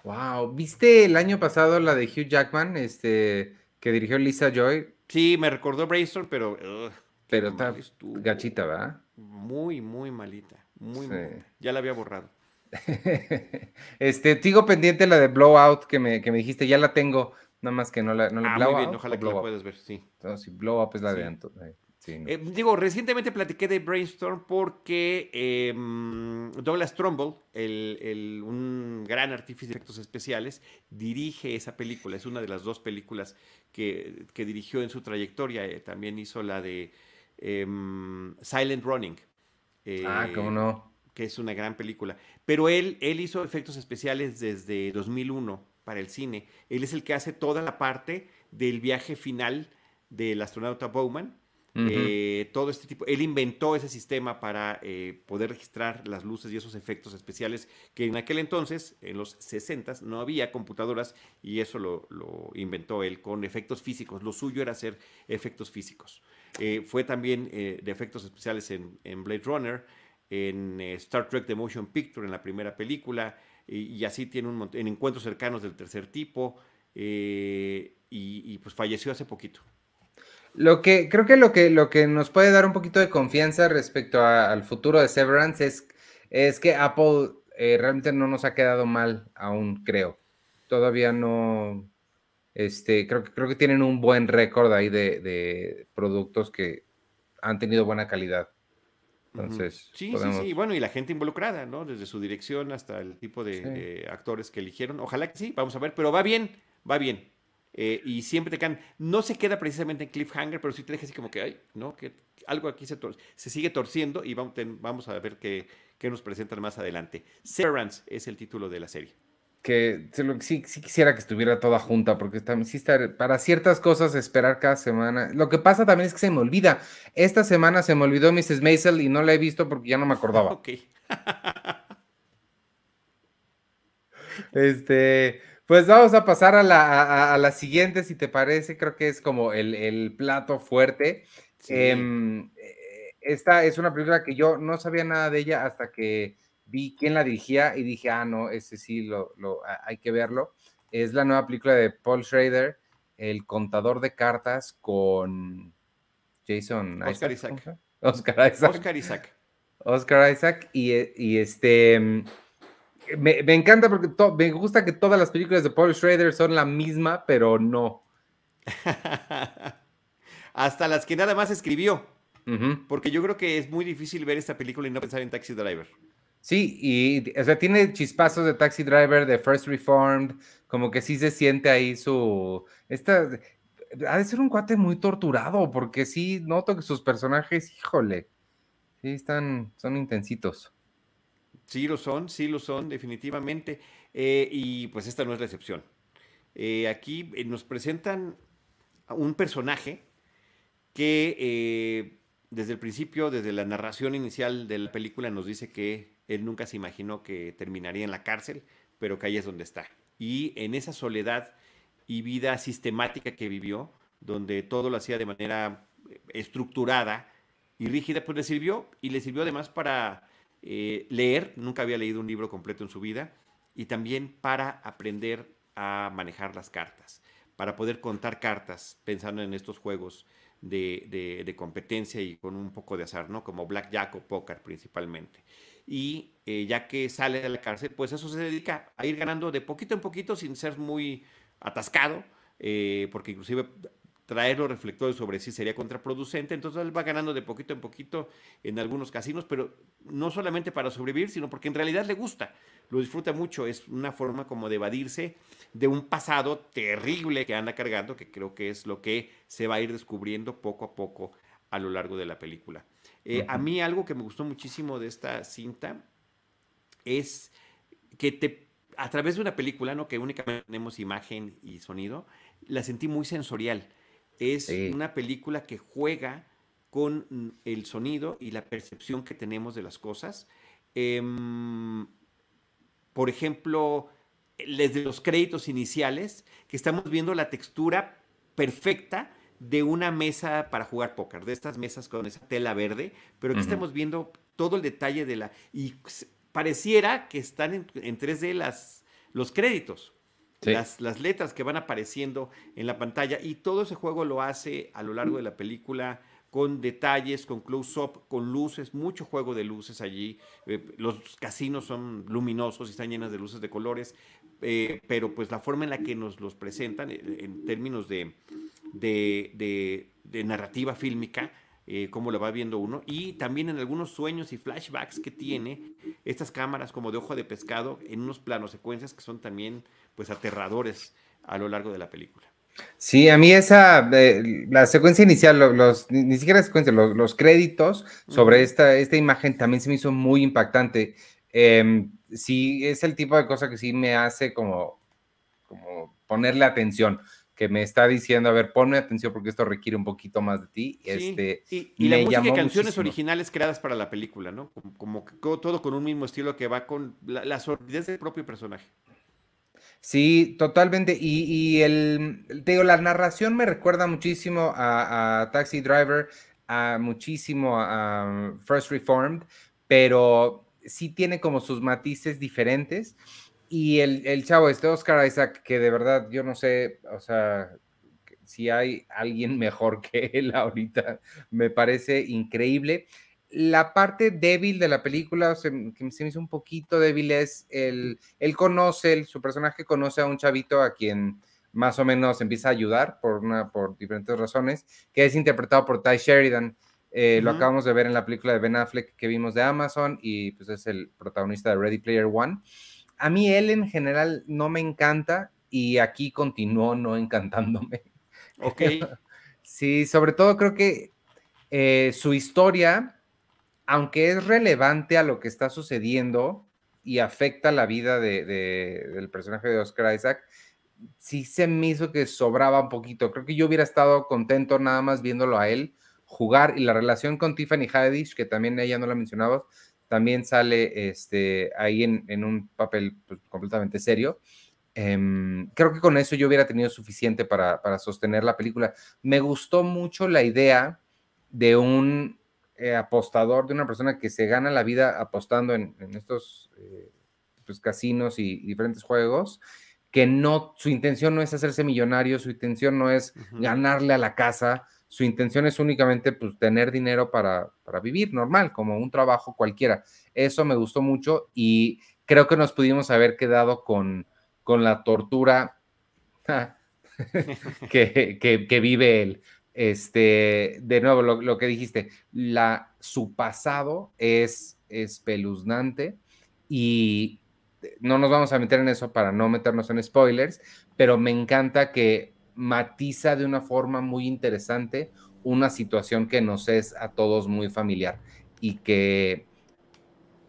Wow, ¿viste el año pasado la de Hugh Jackman, este, que dirigió Lisa Joy? Sí, me recordó Brainstorm, pero... pero está gachita, ¿verdad? Muy, muy malita, muy Ya la había borrado. este, sigo pendiente la de Blowout que me, que me dijiste, ya la tengo. Nada más que no la. No ah, muy bien, ojalá que la puedas ver, sí. Entonces, Blow Up es la de Anto. Eh, digo, recientemente platiqué de Brainstorm porque em, Douglas Trumbull, el, un gran artífice de efectos especiales, dirige esa película. Es una de las dos películas que, dirigió en su trayectoria. Eh, también hizo la de em, Silent Running. ah, cómo no. Que es una gran película. Pero él, él hizo efectos especiales desde 2001 para el cine. Él es el que hace toda la parte del viaje final del astronauta Bowman. Eh, todo este tipo, él inventó ese sistema para eh, poder registrar las luces y esos efectos especiales que en aquel entonces, en los 60 no había computadoras y eso lo, inventó él con efectos físicos. Lo suyo era hacer efectos físicos. Eh, fue también de efectos especiales en, en Blade Runner, en Star Trek The Motion Picture, en la primera película, y, así tiene un montón, en encuentros cercanos del tercer tipo, eh, y, pues falleció hace poquito. Lo que creo que lo que lo que nos puede dar un poquito de confianza respecto al futuro de Severance es, es que Apple eh, realmente no nos ha quedado mal aún, creo. Todavía no, este, creo que creo que tienen un buen récord ahí de, de productos que han tenido buena calidad. Entonces, sí, sí, sí. Bueno, y la gente involucrada, ¿no? Desde su dirección hasta el tipo de, actores que eligieron. Ojalá que sí, vamos a ver, pero va bien, va bien. Eh, y siempre te can. No se queda precisamente en cliffhanger, pero sí te deja así como que, ay, ¿no? Que algo aquí se, se sigue torciendo y vamos, vamos a ver qué, qué nos presentan más adelante. Severance es el título de la serie que sí, sí, quisiera que estuviera toda junta, porque también sí está, para ciertas cosas esperar cada semana. Lo que pasa también es que se me olvida. Esta semana se me olvidó Mrs. Maisel y no la he visto porque ya no me acordaba. Ok. este, pues vamos a pasar a la, a, la, siguiente, si te parece. Creo que es como el, plato fuerte. Em, eh, esta es una película que yo no sabía nada de ella hasta que vi quién la dirigía y dije, ah, no, ese sí lo, hay que verlo. Es la nueva película de Paul Schrader, El contador de cartas con Jason Oscar Isaac. Oscar Isaac. Oscar Isaac. Oscar Isaac. Y, este. Me, encanta porque me gusta que todas las películas de Paul Schrader son la misma, pero no. Hasta las que nada más escribió. Porque yo creo que es muy difícil ver esta película y no pensar en Taxi Driver. Sí, y o sea, tiene chispazos de Taxi Driver, de First Reformed, como que sí se siente ahí su... Esta, ha de ser un cuate muy torturado, porque sí noto que sus personajes, híjole, sí están, son intensitos. Sí lo son, sí lo son, definitivamente. Eh, y pues esta no es la excepción. Eh, aquí eh, nos presentan un personaje que desde el principio, desde la narración inicial de la película, nos dice que él nunca se imaginó que terminaría en la cárcel, pero que ahí es donde está. Y en esa soledad y vida sistemática que vivió, donde todo lo hacía de manera eh, estructurada y rígida, pues le sirvió y le sirvió además para eh, leer, nunca había leído un libro completo en su vida, y también para aprender a manejar las cartas, para poder contar cartas pensando en estos juegos de, competencia y con un poco de azar, ¿no? Como blackjack o póker principalmente. Y eh, ya que sale de la cárcel, pues eso se dedica a ir ganando de poquito en poquito sin ser muy atascado, eh, porque inclusive traer los reflectores sobre sí sería contraproducente, entonces él va ganando de poquito en poquito en algunos casinos, pero no solamente para sobrevivir, sino porque en realidad le gusta, lo disfruta mucho, es una forma como de evadirse de un pasado terrible que anda cargando, que creo que es lo que se va a ir descubriendo poco a poco a lo largo de la película. Eh, a mí algo que me gustó muchísimo de esta cinta es que te, a través de una película, ¿no? que únicamente tenemos imagen y sonido, la sentí muy sensorial es una película que juega con mm, el sonido y la percepción que tenemos de las cosas. Em, por ejemplo, desde los créditos iniciales, que estamos viendo la textura perfecta de una mesa para jugar póker, de estas mesas con esa tela verde, pero aquí estamos viendo todo el detalle de la... Y pareciera que están en, en 3D las, los créditos las, letras que van apareciendo en la pantalla y todo ese juego lo hace a lo largo de la película con detalles, con close-up, con luces, mucho juego de luces allí. Eh, los casinos son luminosos y están llenas de luces de colores, eh, pero pues la forma en la que nos los presentan eh, en términos de, de, narrativa fílmica, cómo lo va viendo uno, y también en algunos sueños y flashbacks que tiene estas cámaras como de ojo de pescado en unos planos secuencias que son también pues aterradores a lo largo de la película. Sí, a mí esa, eh, la secuencia inicial, los, ni siquiera la secuencia, los, créditos sobre esta, esta imagen también se me hizo muy impactante. Em, sí, es el tipo de cosa que sí me hace como, como ponerle atención, que me está diciendo, a ver, ponme atención porque esto requiere un poquito más de ti. este, y, la música y canciones originales creadas para la película, ¿no? Como, todo con un mismo estilo que va con la, la sordidez del propio personaje. Sí, totalmente. Y, el, te digo, la narración me recuerda muchísimo a, Taxi Driver, a muchísimo a, First Reformed, pero sí tiene como sus matices diferentes. Y el, el chavo, este Oscar Isaac, que de verdad yo no sé, o sea, si hay alguien mejor que él ahorita, me parece increíble la parte débil de la película, que se me hizo un poquito débil, es el, él conoce, su personaje conoce a un chavito a quien más o menos empieza a ayudar por, una, por diferentes razones, que es interpretado por Ty Sheridan. Eh, lo acabamos de ver en la película de Ben Affleck que vimos de Amazon y pues es el protagonista de Ready Player One. A mí él en general no me encanta y aquí continuó no encantándome. Ok. sí, sobre todo creo que eh, su historia aunque es relevante a lo que está sucediendo y afecta la vida del personaje de Oscar Isaac, sí se me hizo que sobraba un poquito. Creo que yo hubiera estado contento nada más viéndolo a él jugar y la relación con Tiffany Haddish, que también ella no la mencionaba, también sale este, ahí en, un papel pues, completamente serio. Em, creo que con eso yo hubiera tenido suficiente para, para sostener la película. Me gustó mucho la idea de un eh, apostador, de una persona que se gana la vida apostando en, estos eh, pues, casinos y diferentes juegos, que no, su intención no es hacerse millonario, su intención no es ganarle a la casa, su intención es únicamente pues, tener dinero para, para vivir normal, como un trabajo cualquiera. Eso me gustó mucho y creo que nos pudimos haber quedado con, con la tortura que, que, que, vive él. Este, de nuevo, lo, que dijiste, la, su pasado es espeluznante y no nos vamos a meter en eso para no meternos en spoilers, pero me encanta que matiza de una forma muy interesante una situación que nos es a todos muy familiar y que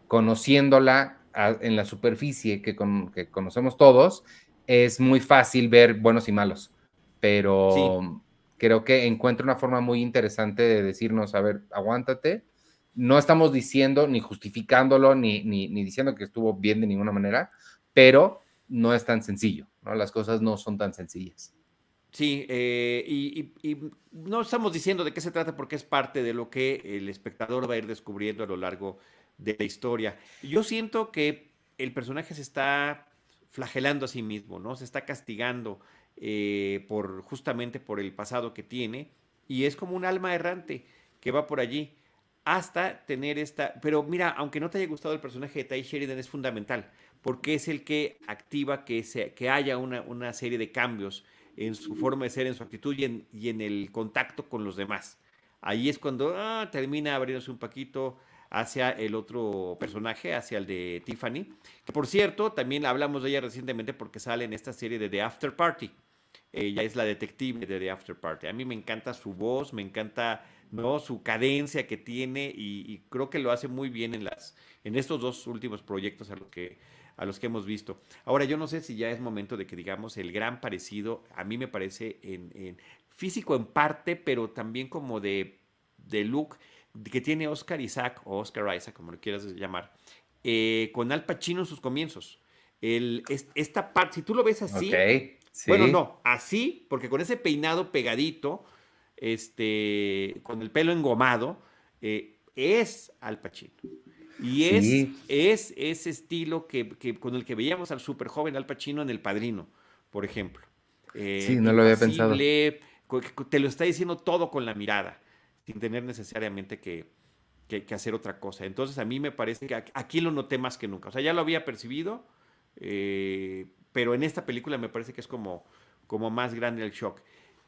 conociéndola en la superficie que, que, conocemos todos, es muy fácil ver buenos y malos, pero creo que encuentra una forma muy interesante de decirnos, a ver, aguántate. No estamos diciendo ni justificándolo ni, ni, diciendo que estuvo bien de ninguna manera, pero no es tan sencillo, ¿no? Las cosas no son tan sencillas. Sí, eh, y, y, no estamos diciendo de qué se trata porque es parte de lo que el espectador va a ir descubriendo a lo largo de la historia. Yo siento que el personaje se está flagelando a sí mismo, ¿no? Se está castigando. Eh, por, justamente por el pasado que tiene y es como un alma errante que va por allí hasta tener esta... Pero mira, aunque no te haya gustado el personaje de Ty Sheridan, es fundamental, porque es el que activa que, se, que haya una, una serie de cambios en su forma de ser, en su actitud y en, y en el contacto con los demás. Ahí es cuando ah, termina abriéndose un poquito hacia el otro personaje, hacia el de Tiffany. Que por cierto, también hablamos de ella recientemente porque sale en esta serie de The After Party. Ella es la detective de The After Party. A mí me encanta su voz, me encanta ¿no? Su cadencia que tiene y, creo que lo hace muy bien en, las, en estos dos últimos proyectos a, que, a los que hemos visto. Ahora, yo no sé si ya es momento de que digamos el gran parecido, a mí me parece en, físico en parte, pero también como de, de look que tiene Oscar Isaac, o Oscar Isaac, como lo quieras llamar, eh, con Al Pacino en sus comienzos. El, esta parte, si tú lo ves así, bueno, no, así, porque con ese peinado pegadito, este, con el pelo engomado, eh, es Al Pacino. Y es, es ese estilo que, con el que veíamos al súper joven Al Pacino en El Padrino, por ejemplo. Eh, sí, no lo había pensado. Te lo está diciendo todo con la mirada, sin tener necesariamente que, hacer otra cosa. Entonces a mí me parece que aquí lo noté más que nunca. O sea, ya lo había percibido, eh, pero en esta película me parece que es como, como más grande el shock.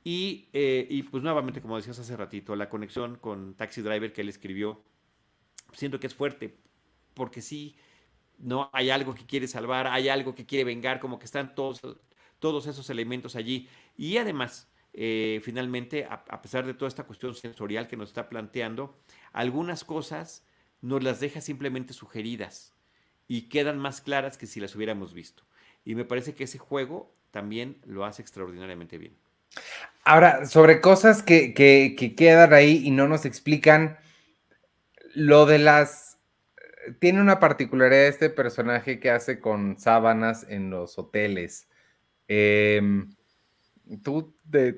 Eh, y, pues nuevamente, como decías hace ratito, la conexión con Taxi Driver que él escribió, siento que es fuerte, porque sí, no hay algo que quiere salvar, hay algo que quiere vengar, como que están todos, todos esos elementos allí. Y además, eh, finalmente, a, pesar de toda esta cuestión sensorial que nos está planteando, algunas cosas nos las deja simplemente sugeridas y quedan más claras que si las hubiéramos visto. Y me parece que ese juego también lo hace extraordinariamente bien. Ahora, sobre cosas que, quedan ahí y no nos explican, lo de las... Tiene una particularidad este personaje que hace con sábanas en los hoteles. Em, ¿Tú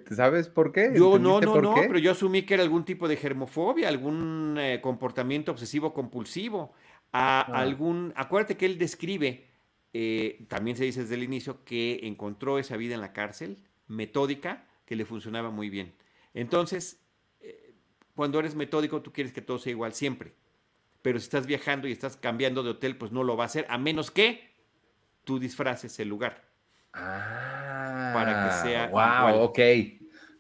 sabes por qué? Yo no, no, no, pero yo asumí que era algún tipo de germofobia, algún eh, comportamiento obsesivo compulsivo, a ah. algún... Acuérdate que él describe, eh, también se dice desde el inicio, que encontró esa vida en la cárcel, metódica, que le funcionaba muy bien. Entonces, cuando eres metódico, tú quieres que todo sea igual siempre. Pero si estás viajando y estás cambiando de hotel, pues no lo va a hacer, a menos que tú disfraces el lugar. Ah, para que sea. Wow, ok.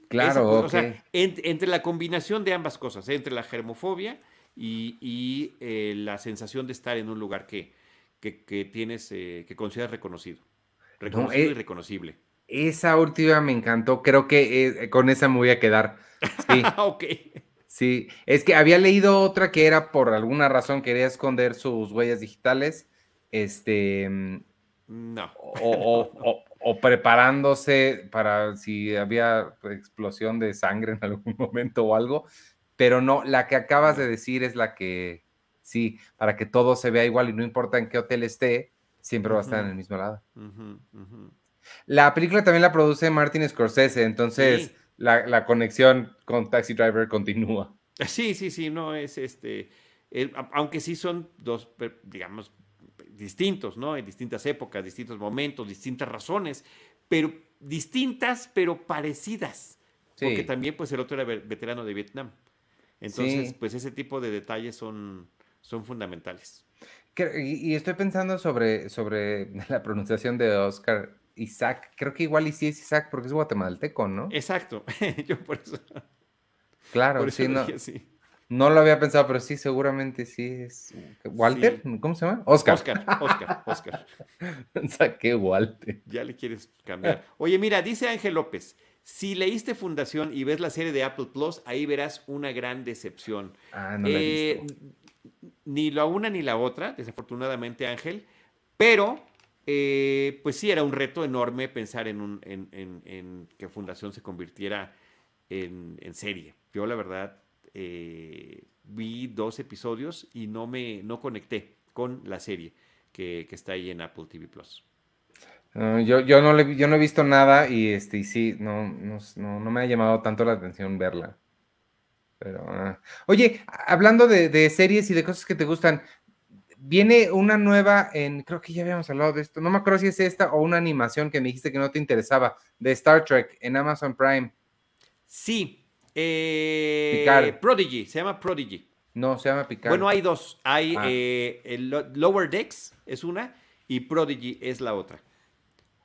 Claro, O sea, entre la combinación de ambas cosas, entre la germofobia y, eh, la sensación de estar en un lugar que, que, tienes, eh, que consideras reconocido. Reconocido y reconocible. Esa última me encantó, creo que eh, con esa me voy a quedar. Sí. ok. Sí, es que había leído otra que era por alguna razón quería esconder sus huellas digitales, este, mm, no. O, preparándose para si había explosión de sangre en algún momento o algo, pero no, la que acabas de decir es la que, sí, para que todo se vea igual y no importa en qué hotel esté, siempre va a estar en el mismo lado. La película también la produce Martin Scorsese, entonces la, conexión con Taxi Driver continúa. Sí, sí, sí, no es este, aunque sí son dos, digamos, distintos, ¿no? En distintas épocas, distintos momentos, distintas razones, pero distintas, pero parecidas. Porque también, pues, el otro era veterano de Vietnam. Entonces, pues, ese tipo de detalles son, son fundamentales. Y, estoy pensando sobre, sobre la pronunciación de Oscar Isaac. Creo que igual y sí es Isaac porque es guatemalteco, ¿no? Exacto. Yo por eso. Claro, sí, no, no lo había pensado, pero sí, seguramente sí es. ¿Walter? ¿Cómo se llama? Oscar. Oscar, Oscar, Oscar. Saqué Walter. Ya le quieres cambiar. Oye, mira, dice Ángel López. Si leíste Fundación y ves la serie de Apple Plus, ahí verás una gran decepción. Ah, no la he visto. Eh, ni la una ni la otra, desafortunadamente, Ángel. Pero eh, pues sí, era un reto enorme pensar en, que Fundación se convirtiera en, serie. Yo la verdad eh, vi dos episodios y no me no conecté con la serie que, está ahí en Apple TV Plus. yo, yo, no le, yo no he visto nada y, este, sí, no, no, me ha llamado tanto la atención verla. Pero, ah. Oye, hablando de, series y de cosas que te gustan, Viene una nueva en, creo que ya habíamos hablado de esto, no me acuerdo si es esta o una animación que me dijiste que no te interesaba, de Star Trek en Amazon Prime. Sí, Eh, Prodigy, se llama Prodigy. No, se llama Picard. Bueno, hay dos. Hay ah. eh, el Lower Decks, es una, y Prodigy es la otra.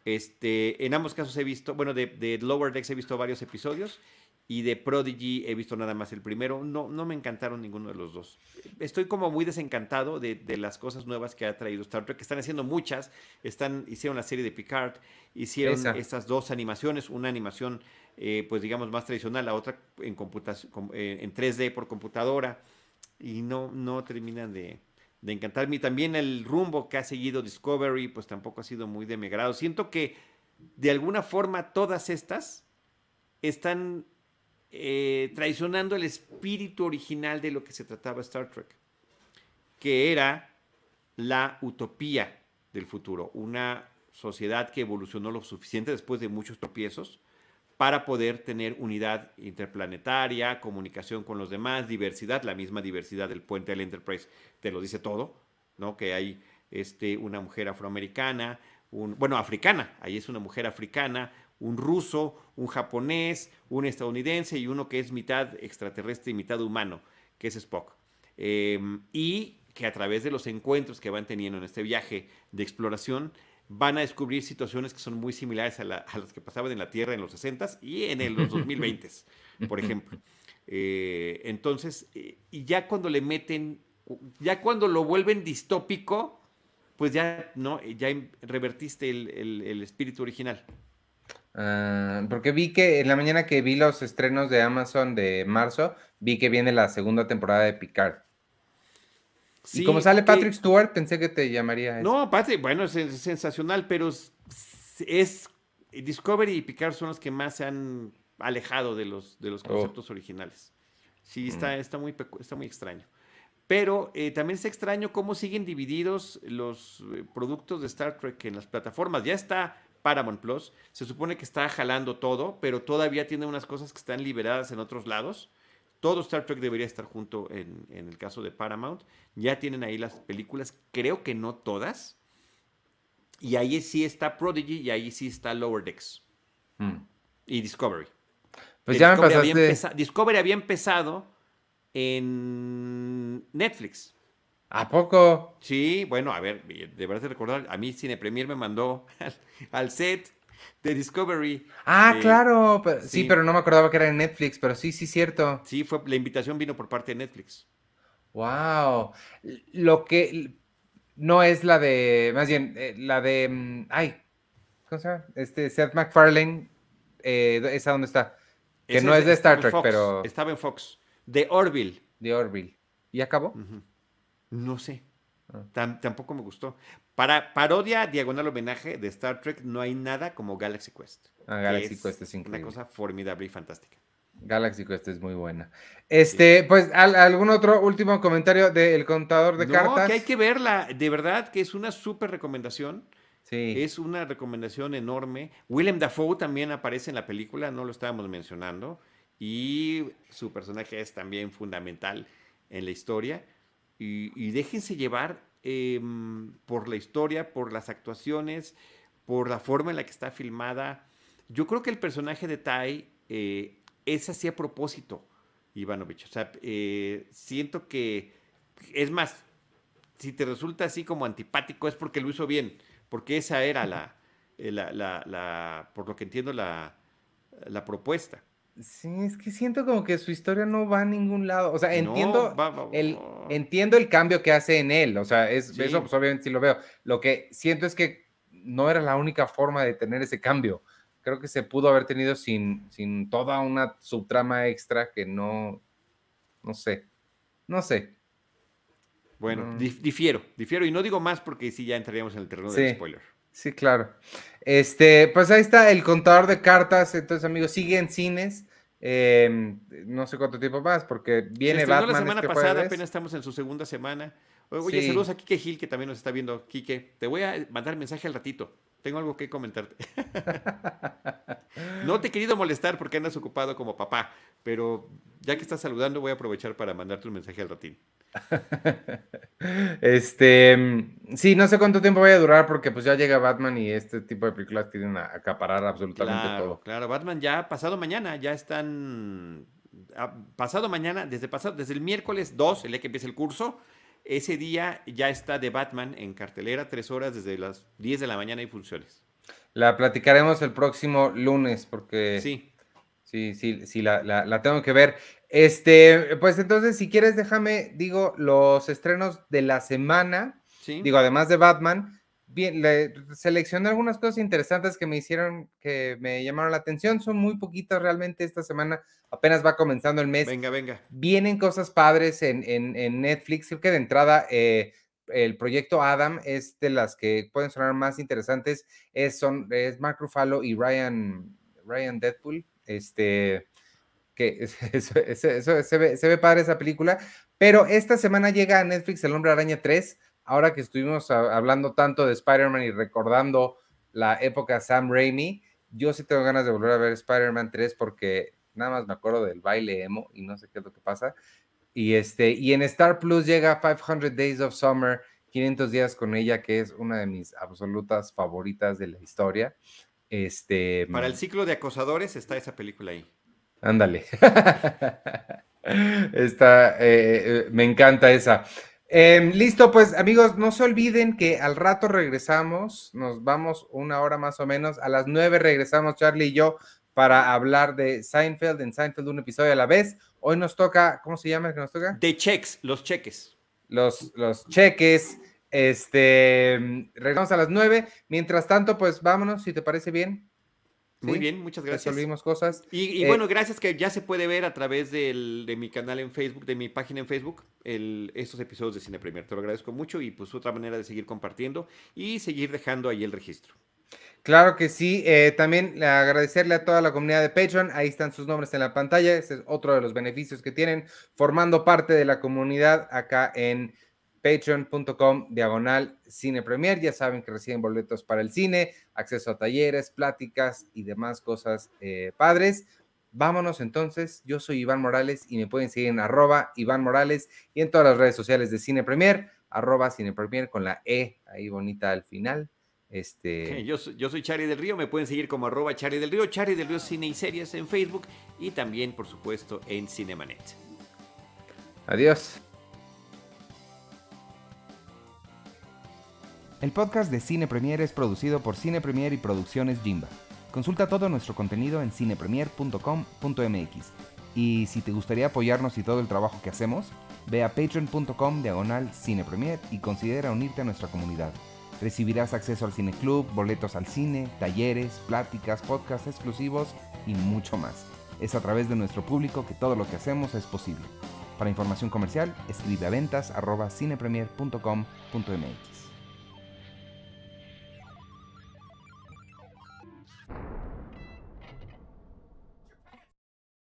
Este, en ambos casos he visto, bueno, de, de Lower Decks he visto varios episodios y de Prodigy he visto nada más el primero. No, no me encantaron ninguno de los dos. Estoy como muy desencantado de, las cosas nuevas que ha traído Star Trek, que están haciendo muchas. Están, hicieron la serie de Picard, hicieron estas dos animaciones, una animación, eh, pues digamos, más tradicional, la otra en, computación, eh, en 3D por computadora, y no, no terminan de, de encantarme. Y también el rumbo que ha seguido Discovery, pues tampoco ha sido muy de mi grado. Siento que de alguna forma todas estas están eh, traicionando el espíritu original de lo que se trataba Star Trek, que era la utopía del futuro, una sociedad que evolucionó lo suficiente después de muchos tropiezos para poder tener unidad interplanetaria, comunicación con los demás, diversidad, la misma diversidad del puente del Enterprise te lo dice todo, ¿no? Que hay este, una mujer afroamericana, bueno, africana, ahí es una mujer africana, un ruso, un japonés, un estadounidense y uno que es mitad extraterrestre y mitad humano, que es Spock. Em, y que a través de los encuentros que van teniendo en este viaje de exploración, van a descubrir situaciones que son muy similares a, las que pasaban en la Tierra en los 60s y en los 2020, por ejemplo. Eh, entonces, y ya cuando le meten, ya cuando lo vuelven distópico, pues ya, ¿no? ya revertiste el espíritu original. Ah, porque vi que en la mañana que vi los estrenos de Amazon de marzo, vi que viene la segunda temporada de Picard. y como sale Patrick Stewart, pensé que te llamaría. No, Patrick, bueno, es, sensacional, pero es, Discovery y Picard son los que más se han alejado de los, de los oh. conceptos originales. Sí, está, mm. está, muy, está muy extraño. Pero eh, también es extraño cómo siguen divididos los eh, productos de Star Trek en las plataformas. Ya está Paramount Plus. Se supone que está jalando todo, pero todavía tiene unas cosas que están liberadas en otros lados. Todo Star Trek debería estar junto en, el caso de Paramount. Ya tienen ahí las películas, creo que no todas. Y ahí sí está Prodigy y ahí sí está Lower Decks. Hmm. Y Discovery. Pues ya Discovery me pasaste... Discovery había empezado en Netflix. ¿A poco? Sí, bueno, a ver, deberás de recordar, a mí Cine Premier me mandó al, set de Discovery. Ah, claro, sí. pero no me acordaba que era en Netflix, pero sí, sí, cierto. Sí, fue, la invitación vino por parte de Netflix. Wow. Lo que no es la de, más bien, eh, la de, mm, ay, ¿cómo se llama? Este, Seth MacFarlane, eh, ¿esa dónde está? Que no es de Star Trek, pero... Estaba en Fox, de Orville. De Orville. ¿Y acabó? No sé. Ah. tampoco me gustó. Para parodia, diagonal homenaje de Star Trek, no hay nada como Galaxy Quest. Ah, Galaxy Quest es increíble. Una cosa formidable y fantástica. Galaxy Quest es muy buena. Este, pues, ¿algún otro último comentario del contador de cartas? No, que hay que verla. De verdad que es una súper recomendación. Sí. Es una recomendación enorme. Willem Dafoe también aparece en la película, no lo estábamos mencionando. Y su personaje es también fundamental en la historia y, déjense llevar em, por la historia, por las actuaciones, por la forma en la que está filmada. Yo creo que el personaje de Tai eh, es así a propósito, Ivanovich. O sea, eh, siento que, es más, si te resulta así como antipático es porque lo hizo bien, porque esa era la, eh, la, la por lo que entiendo, la, la propuesta. Sí, es que siento como que su historia no va a ningún lado. O sea, entiendo, el, entiendo el cambio que hace en él. O sea, es, eso pues, obviamente sí lo veo. Lo que siento es que no era la única forma de tener ese cambio. Creo que se pudo haber tenido sin, sin toda una subtrama extra que no, no sé, no sé. Bueno, difiero, difiero y no digo más porque sí ya entraríamos en el terreno del spoiler. Sí, claro. Este, pues ahí está el contador de cartas. Entonces, amigos, sigue en cines. Em, no sé cuánto tiempo más, porque viene Batman. la semana este pasada, apenas estamos en su segunda semana. Oye, saludos a Kike Gil, que también nos está viendo. Kike, te voy a mandar mensaje al ratito. Tengo algo que comentarte. no te he querido molestar porque andas ocupado como papá, pero ya que estás saludando, voy a aprovechar para mandarte un mensaje al ratito. este, sí, no sé cuánto tiempo vaya a durar porque pues ya llega Batman y este tipo de películas tienen a acaparar absolutamente todo. Claro, Batman ya pasado mañana ya están pasado mañana, desde pasado, desde el miércoles 2, el día que empieza el curso, ese día ya está The Batman en cartelera, tres horas desde las 10 de la mañana y funciones. La platicaremos el próximo lunes porque... Sí. Sí, sí, sí, la, la, tengo que ver. Este, pues entonces, si quieres, déjame, digo, los estrenos de la semana. Sí. Digo, además de Batman, bien, le seleccioné algunas cosas interesantes que me hicieron, que me llamaron la atención. Son muy poquitas realmente esta semana. Apenas va comenzando el mes. Venga, venga. Vienen cosas padres en, en, Netflix. Creo que de entrada, eh, el proyecto Adam es de las que pueden sonar más interesantes. Es, son, es Mark Ruffalo y Ryan, Ryan Deadpool. Este, que se, ve, se ve padre esa película. Pero esta semana llega a Netflix El Hombre Araña 3 ahora que estuvimos hablando tanto de Spider-Man y recordando la época Sam Raimi, yo sí tengo ganas de volver a ver Spider-Man 3 porque nada más me acuerdo del baile emo y no sé qué es lo que pasa. Y, este, y en Star Plus llega 500 Days of Summer, 500 días con ella, que es una de mis absolutas favoritas de la historia. Este, Para el ciclo de acosadores está esa película ahí. Ándale. está, eh, eh, me encanta esa. Em, listo, pues amigos, no se olviden que al rato regresamos, nos vamos una hora más o menos, a las nueve regresamos Charlie y yo para hablar de Seinfeld, en Seinfeld un episodio a la vez. Hoy nos toca, ¿cómo se llama el que nos toca? De checks, los cheques. Los, los cheques. Este, regresamos a las nueve. Mientras tanto, pues vámonos, si te parece bien. Muy bien, muchas gracias. Resolvimos cosas. Y, eh, bueno, gracias que ya se puede ver a través de mi canal en Facebook, de mi página en Facebook, estos episodios de Cine Premier. Te lo agradezco mucho y pues otra manera de seguir compartiendo y seguir dejando ahí el registro. Claro que sí. Eh, también agradecerle a toda la comunidad de Patreon. Ahí están sus nombres en la pantalla. Ese es otro de los beneficios que tienen formando parte de la comunidad acá en patreon.com diagonal cine premier. Ya saben que reciben boletos para el cine, acceso a talleres, pláticas y demás cosas eh, padres. Vámonos entonces, yo soy Iván Morales y me pueden seguir en arroba Iván Morales y en todas las redes sociales de Cine Premier, arroba Cine Premier con la E ahí bonita al final. Este... Yo, yo soy Chari del Río, me pueden seguir como arroba Chari del Río, Chari del Río Cine y Series en Facebook y también, por supuesto, en Cinemanet. Adiós. El podcast de Cine Premier es producido por Cine Premier y Producciones Jimba. Consulta todo nuestro contenido en cinepremier.com.mx. Y si te gustaría apoyarnos y todo el trabajo que hacemos, ve a patreon.com diagonal cinepremier y considera unirte a nuestra comunidad. Recibirás acceso al Cine Club, boletos al cine, talleres, pláticas, podcasts exclusivos y mucho más. Es a través de nuestro público que todo lo que hacemos es posible. Para información comercial, escribe a ventas cinepremier.com.mx.